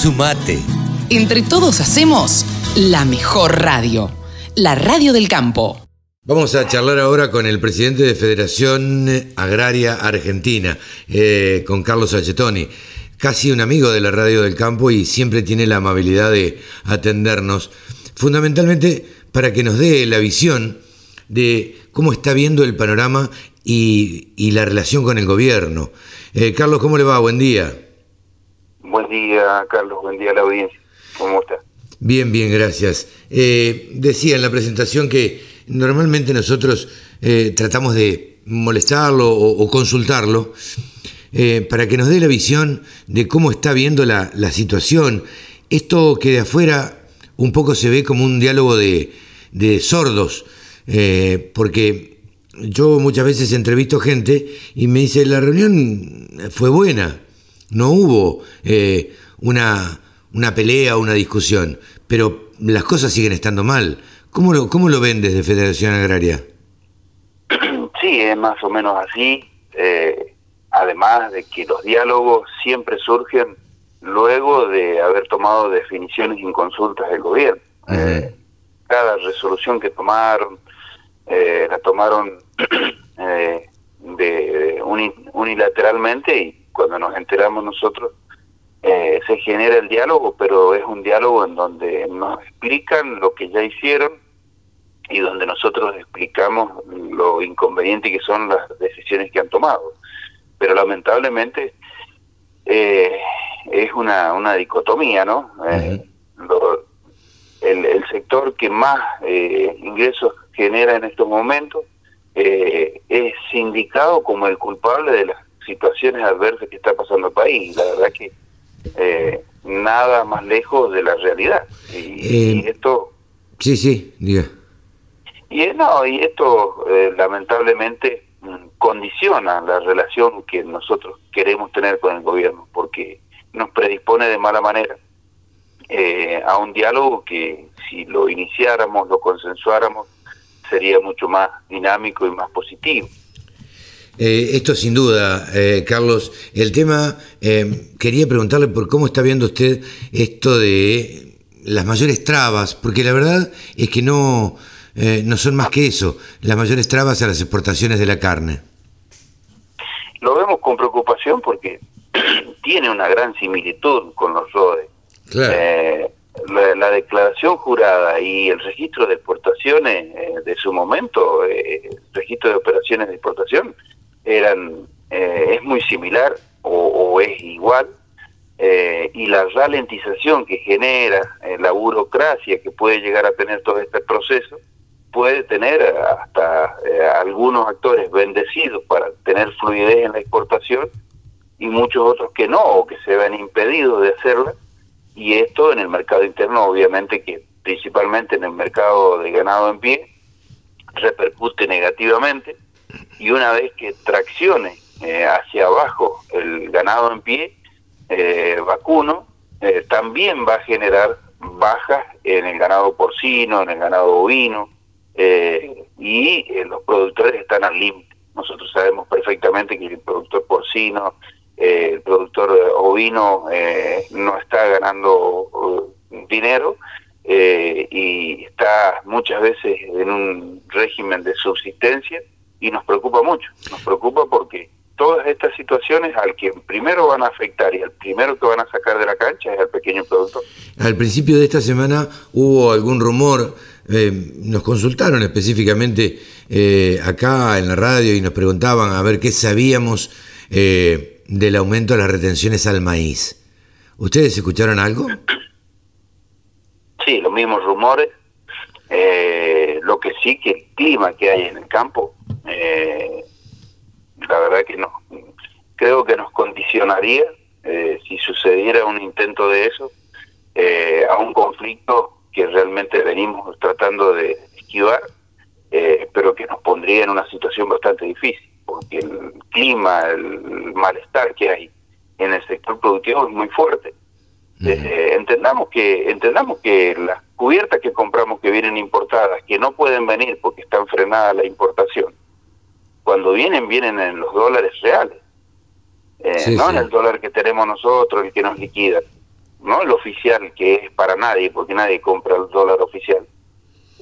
Sumate. Entre todos hacemos la mejor radio, la radio del campo. Vamos a charlar ahora con el presidente de Federación Agraria Argentina, eh, con Carlos Achetoni, casi un amigo de la radio del campo y siempre tiene la amabilidad de atendernos, fundamentalmente para que nos dé la visión de cómo está viendo el panorama y, la relación con el gobierno. Eh, Carlos, ¿cómo le va? Buen día. Buen día, Carlos. Buen día a la audiencia. ¿Cómo está? Bien, bien, gracias. Eh, decía en la presentación que normalmente nosotros eh, tratamos de molestarlo o, consultarlo para que nos dé la visión de cómo está viendo la, la, situación. Esto que de afuera un poco se ve como un diálogo de, de sordos, porque yo muchas veces entrevisto gente y me dice, la reunión fue buena, no hubo eh, una, una pelea una discusión, pero las cosas siguen estando mal. ¿Cómo lo, cómo lo ven desde Federación Agraria? Sí, es más o menos así. Eh, además de que los diálogos siempre surgen luego de haber tomado definiciones en consultas del gobierno. Eh, cada resolución que tomaron, la tomaron eh, de, unilateralmente y cuando nos enteramos nosotros eh, se genera el diálogo, pero es un diálogo en donde nos explican lo que ya hicieron y donde nosotros explicamos lo inconveniente que son las decisiones que han tomado. Pero lamentablemente eh, es una, una dicotomía, ¿no? el, el, sector que más ingresos genera en estos momentos eh, es indicado como el culpable de las situaciones adversas que está pasando el país. La verdad que eh, nada más lejos de la realidad. Y, eh, esto... Sí, sí, diga. Y, no, y esto lamentablemente mm, condiciona la relación que nosotros queremos tener con el gobierno, porque nos predispone de mala manera a un diálogo que si lo iniciáramos, lo consensuáramos, sería mucho más dinámico y más positivo. Eh, esto sin duda, eh, Carlos. El tema, eh, quería preguntarle por cómo está viendo usted esto de las mayores trabas, porque la verdad es que no, no son más que eso, las mayores trabas a las exportaciones de la carne. Lo vemos con preocupación porque tiene una gran similitud con los RODE. Claro la, declaración jurada y el registro de exportaciones eh, de su momento, eh, registro de operaciones de exportación, eran eh, es muy similar o, es igual, y la ralentización que genera la burocracia que puede llegar a tener todo este proceso, puede tener hasta algunos actores bendecidos para tener fluidez en la exportación y muchos otros que no, o que se ven impedidos de hacerla y esto en el mercado interno obviamente que principalmente en el mercado de ganado en pie repercute negativamente y una vez que traccione eh, hacia abajo el ganado en pie eh, vacuno eh, también va a generar bajas en el ganado porcino, en el ganado bovino y los productores están al límite. Nosotros sabemos perfectamente que el productor porcino eh, el productor ovino eh, no está ganando eh, dinero y está muchas veces en un régimen de subsistencia y nos preocupa mucho, nos preocupa porque todas estas situaciones al que primero van a afectar y al primero que van a sacar de la cancha es al pequeño productor. Al principio de esta semana hubo algún rumor, nos consultaron específicamente acá en la radio y nos preguntaban a ver qué sabíamos eh, del aumento de las retenciones al maíz. ¿Ustedes escucharon algo? Sí, los mismos rumores. Eh, lo que sí que el clima que hay en el campo, eh, la verdad que no. Creo que nos condicionaría, eh, si sucediera un intento de eso, a un conflicto que realmente venimos tratando de esquivar, pero que nos pondría en una situación bastante difícil porque el clima, el malestar que hay en el sector productivo es muy fuerte. Eh, entendamos que entendamos que las cubiertas que compramos que vienen importadas, que no pueden venir porque están frenadas la importación, cuando vienen, vienen en los dólares reales, eh, no en el dólar que tenemos nosotros, el que nos liquida. no el oficial, que es para nadie, porque nadie compra el dólar oficial.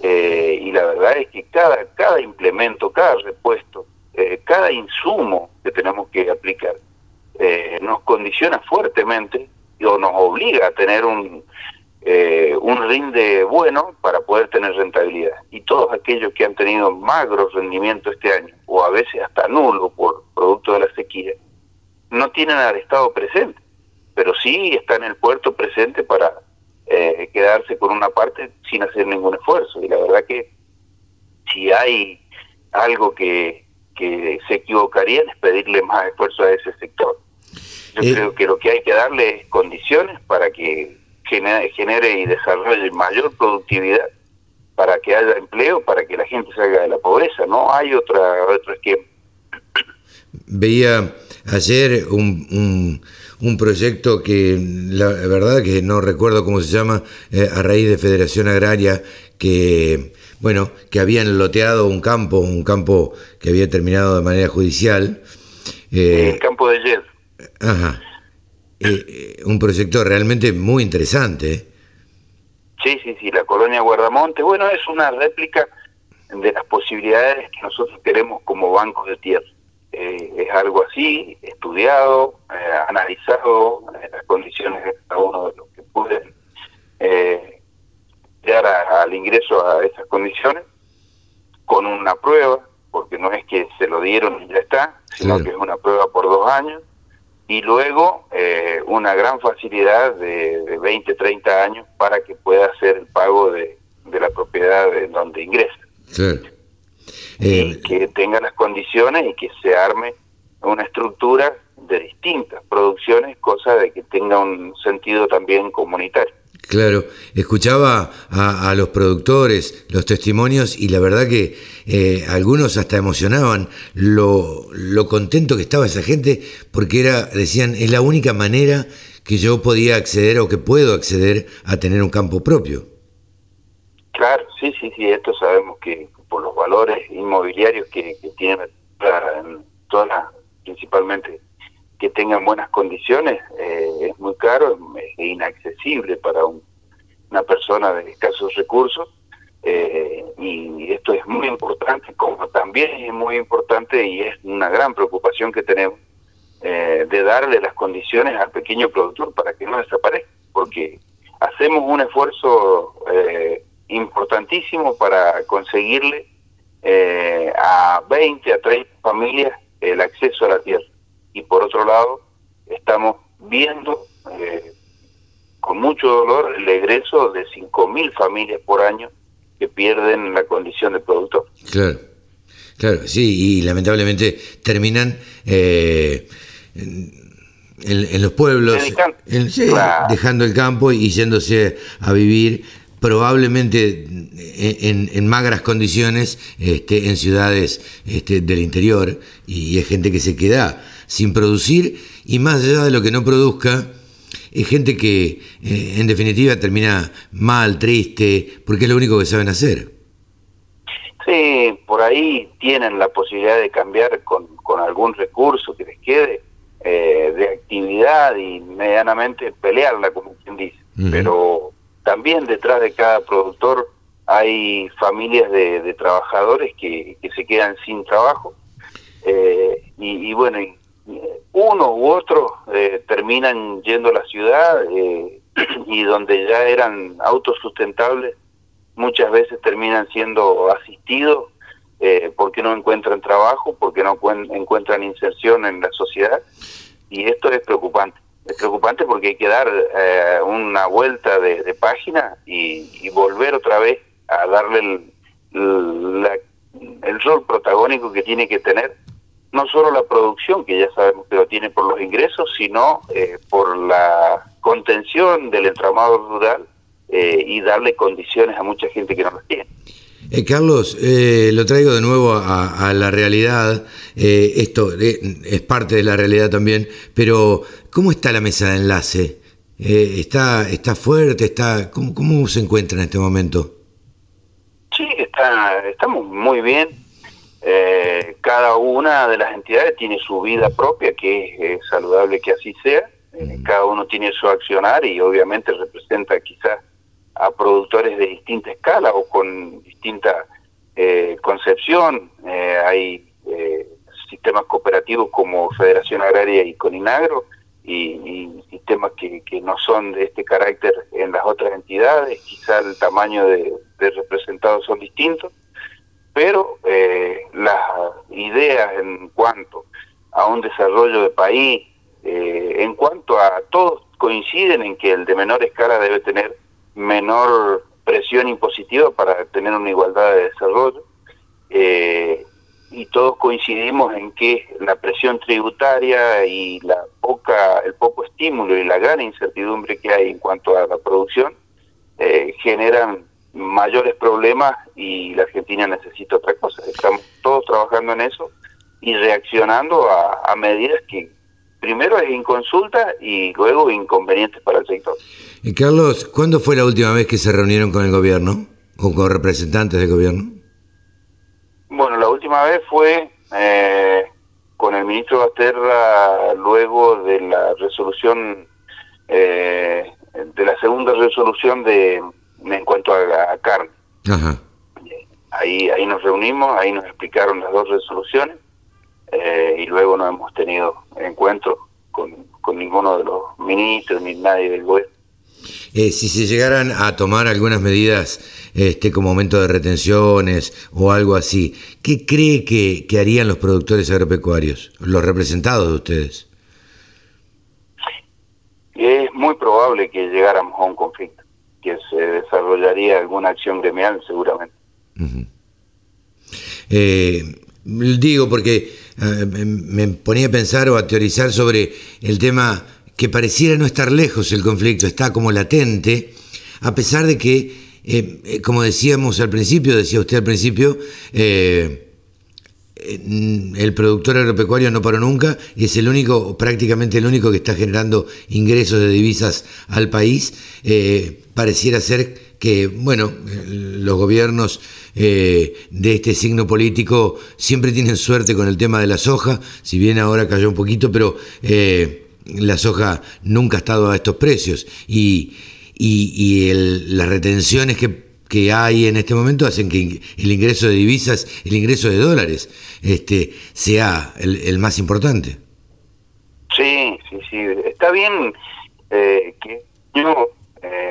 Eh, y la verdad es que cada, cada implemento, cada repuesto, eh, cada insumo que tenemos que aplicar, eh, nos condiciona fuertemente o nos obliga a tener un, un rinde bueno para poder tener rentabilidad. Y todos aquellos que han tenido magros rendimientos este año, o a veces hasta nulo por producto de la sequía, no tienen al Estado presente pero sí está en el puerto presente para eh, quedarse con una parte sin hacer ningún esfuerzo. Y la verdad que si hay algo que, que se equivocarían es pedirle más esfuerzo a ese sector. Yo eh, creo que lo que hay que darle es condiciones para que genere, genere y desarrolle mayor productividad, para que haya empleo, para que la gente salga de la pobreza. No hay otra otro esquema. Veía ayer un un proyecto que la verdad que no recuerdo cómo se llama, eh, a raíz de Federación Agraria, que bueno, que habían loteado un campo, un campo que había terminado de manera judicial. Eh, el campo de Yed. Ajá. Eh, un proyecto realmente muy interesante. Sí, sí, sí, la colonia Guardamonte. Bueno, es una réplica de las posibilidades que nosotros queremos como banco de tierra. Eh, es algo así, estudiado, eh, analizado eh, las condiciones de cada uno de los que pueden llegar al ingreso a esas condiciones, con una prueba, porque no es que se lo dieron y ya está, sino que es una prueba por dos años, y luego una gran facilidad de, 20, 30 años para que pueda hacer el pago de, la propiedad en donde ingresa. Sí y eh, que tenga las condiciones y que se arme una estructura de distintas producciones, cosa de que tenga un sentido también comunitario. Claro, escuchaba a, los productores los testimonios y la verdad que eh, algunos hasta emocionaban lo, lo contento que estaba esa gente porque era, decían, es la única manera que yo podía acceder o que puedo acceder a tener un campo propio. Claro, sí, sí, sí, esto sabemos que por los valores inmobiliarios que, que tienen todas principalmente que tengan buenas condiciones, eh, es muy caro, es inaccesible para una persona de escasos recursos. Eh, y esto es muy importante, como también es muy importante y es una gran preocupación que tenemos eh, de darle las condiciones al pequeño productor para que no desaparezca, porque hacemos un esfuerzo importantísimo para conseguirle eh, a 20, a 30 familias el acceso a la tierra. Y por otro lado, estamos viendo eh, con mucho dolor el egreso de 5.000 familias por año que pierden la condición de productor. Claro, claro, sí, y lamentablemente terminan eh, en, los pueblos, dejando el campo y yéndose a vivir probablemente en, magras condiciones este, en ciudades este, del interior y es gente que se queda sin producir y más allá de lo que no produzca, es gente que eh, en definitiva termina mal, triste, porque es lo único que saben hacer. Sí, por ahí tienen la posibilidad de cambiar con, algún recurso que les quede eh, de actividad y medianamente pelearla, como quien dice. Pero también detrás de cada productor hay familias de, trabajadores que, se quedan sin trabajo eh, y, bueno, uno u otro eh, terminan yendo a la ciudad eh, y donde ya eran autosustentables, muchas veces terminan siendo asistidos porque no encuentran trabajo, porque no encuentran inserción en la sociedad y esto es preocupante. Es preocupante porque hay que dar eh, una vuelta de, página y, volver otra vez a darle el, el, rol protagónico que tiene que tener no solo la producción, que ya sabemos que lo tiene por los ingresos, sino eh, por la contención del entramado rural eh, y darle condiciones a mucha gente que no las tiene. Eh, Carlos, eh, lo traigo de nuevo a, la realidad. Eh, esto es parte de la realidad también, pero ¿cómo está la mesa de enlace? ¿está, ¿Está fuerte? Está, ¿cómo, ¿Cómo se encuentra en este momento? Sí, está, estamos muy bien. Cada una de las entidades tiene su vida propia, que es saludable que así sea. Eh, cada uno tiene su accionar y obviamente representa quizás a productores de distinta escala o con distinta eh, concepción. Eh, hay sistemas cooperativos como Federación Agraria y Coninagro y, sistemas que, no son de este carácter en las otras entidades. Quizá el tamaño de, de representados son distintos, pero las ideas en cuanto a un desarrollo de país, eh, en cuanto a todos coinciden en que el de menor escala debe tener menor presión impositiva para tener una igualdad de desarrollo eh, y todos coincidimos en que la presión tributaria y la poca el poco estímulo y la gran incertidumbre que hay en cuanto a la producción eh, generan mayores problemas y la Argentina necesita otra cosa. Estamos todos trabajando en eso y reaccionando a, a medidas que primero es inconsulta y luego inconvenientes para el sector. Y Carlos, ¿cuándo fue la última vez que se reunieron con el gobierno o con representantes del gobierno? Bueno, la última vez fue eh, con el ministro Basterra luego de la resolución, eh, de la segunda resolución de en cuanto a, carne. Ajá. Ahí, ahí nos reunimos, ahí nos explicaron las dos resoluciones eh, y luego no hemos tenido encuentro con, ninguno de los ministros ni nadie del gobierno. Eh, si se llegaran a tomar algunas medidas este, como aumento de retenciones o algo así, ¿qué cree que, que harían los productores agropecuarios, los representados de ustedes? Es muy probable que llegáramos a un conflicto, que se desarrollaría alguna acción gremial seguramente. eh, digo porque eh, me ponía a pensar o a teorizar sobre el tema que pareciera no estar lejos el conflicto, está como latente, a pesar de que, eh, eh, como decíamos al principio, decía usted al principio, el productor agropecuario no paró nunca y es el único, prácticamente el único que está generando ingresos de divisas al país. pareciera ser que, bueno, los gobiernos eh, de este signo político siempre tienen suerte con el tema de la soja, si bien ahora cayó un poquito, pero eh, la soja nunca ha estado a estos precios y, y, las retenciones que, que, hay en este momento hacen que el ingreso de divisas, el ingreso de dólares, este, sea el, más importante. Sí, sí, sí. Está bien eh, que yo,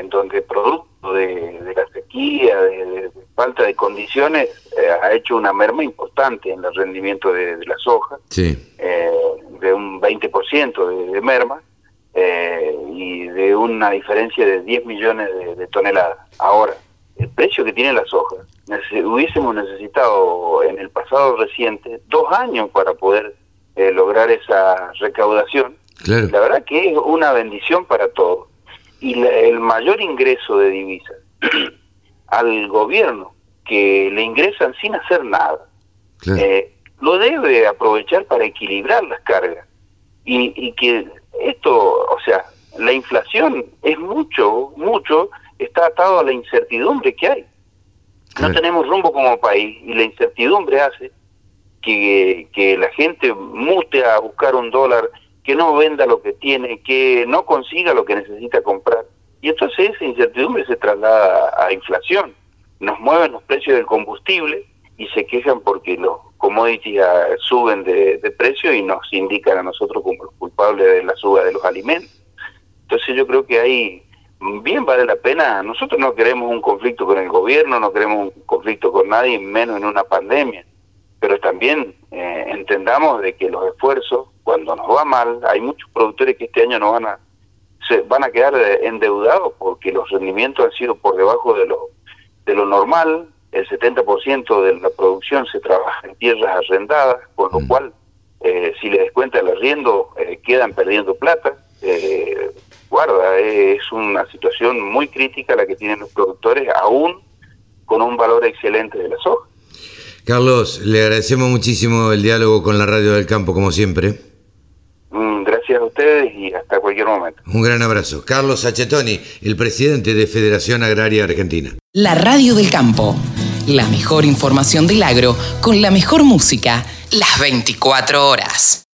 donde producto de, la sequía, de, falta de condiciones eh, ha hecho una merma importante en el rendimiento de, la soja, eh, de un 20% de, de merma eh, y de una diferencia de 10 millones de, toneladas. Ahora, el precio que tiene la soja, hubiésemos necesitado en el pasado reciente dos años para poder lograr esa recaudación. La verdad que es una bendición para todos. Y el mayor ingreso de divisas al gobierno que le ingresan sin hacer nada, eh, lo debe aprovechar para equilibrar las cargas. Y, y que esto, o sea, la inflación es mucho, mucho, está atado a la incertidumbre que hay. No tenemos rumbo como país y la incertidumbre hace que, que la gente mute a buscar un dólar, que no venda lo que tiene, que no consiga lo que necesita comprar. Y entonces esa incertidumbre se traslada a inflación. Nos mueven los precios del combustible y se quejan porque los commodities ah, suben de, precio y nos indican a nosotros como los culpables de la suba de los alimentos. Entonces yo creo que ahí bien vale la pena. Nosotros no queremos un conflicto con el gobierno, no queremos un conflicto con nadie, menos en una pandemia. Pero también eh, entendamos de que los esfuerzos, cuando nos va mal, hay muchos productores que este año no van a se van a quedar eh, endeudados porque los rendimientos han sido por debajo de lo, de lo normal, el 70% de la producción se trabaja en tierras arrendadas, con lo mm. cual eh, si le descuenta el arriendo eh, quedan perdiendo plata. Guarda, es una situación muy crítica la que tienen los productores, aún con un valor excelente de la soja. Carlos, le agradecemos muchísimo el diálogo con la Radio del Campo, como siempre a ustedes y hasta cualquier momento. Un gran abrazo. Carlos Sachetoni, el presidente de Federación Agraria Argentina. La Radio del Campo. La mejor información del agro con la mejor música las 24 horas.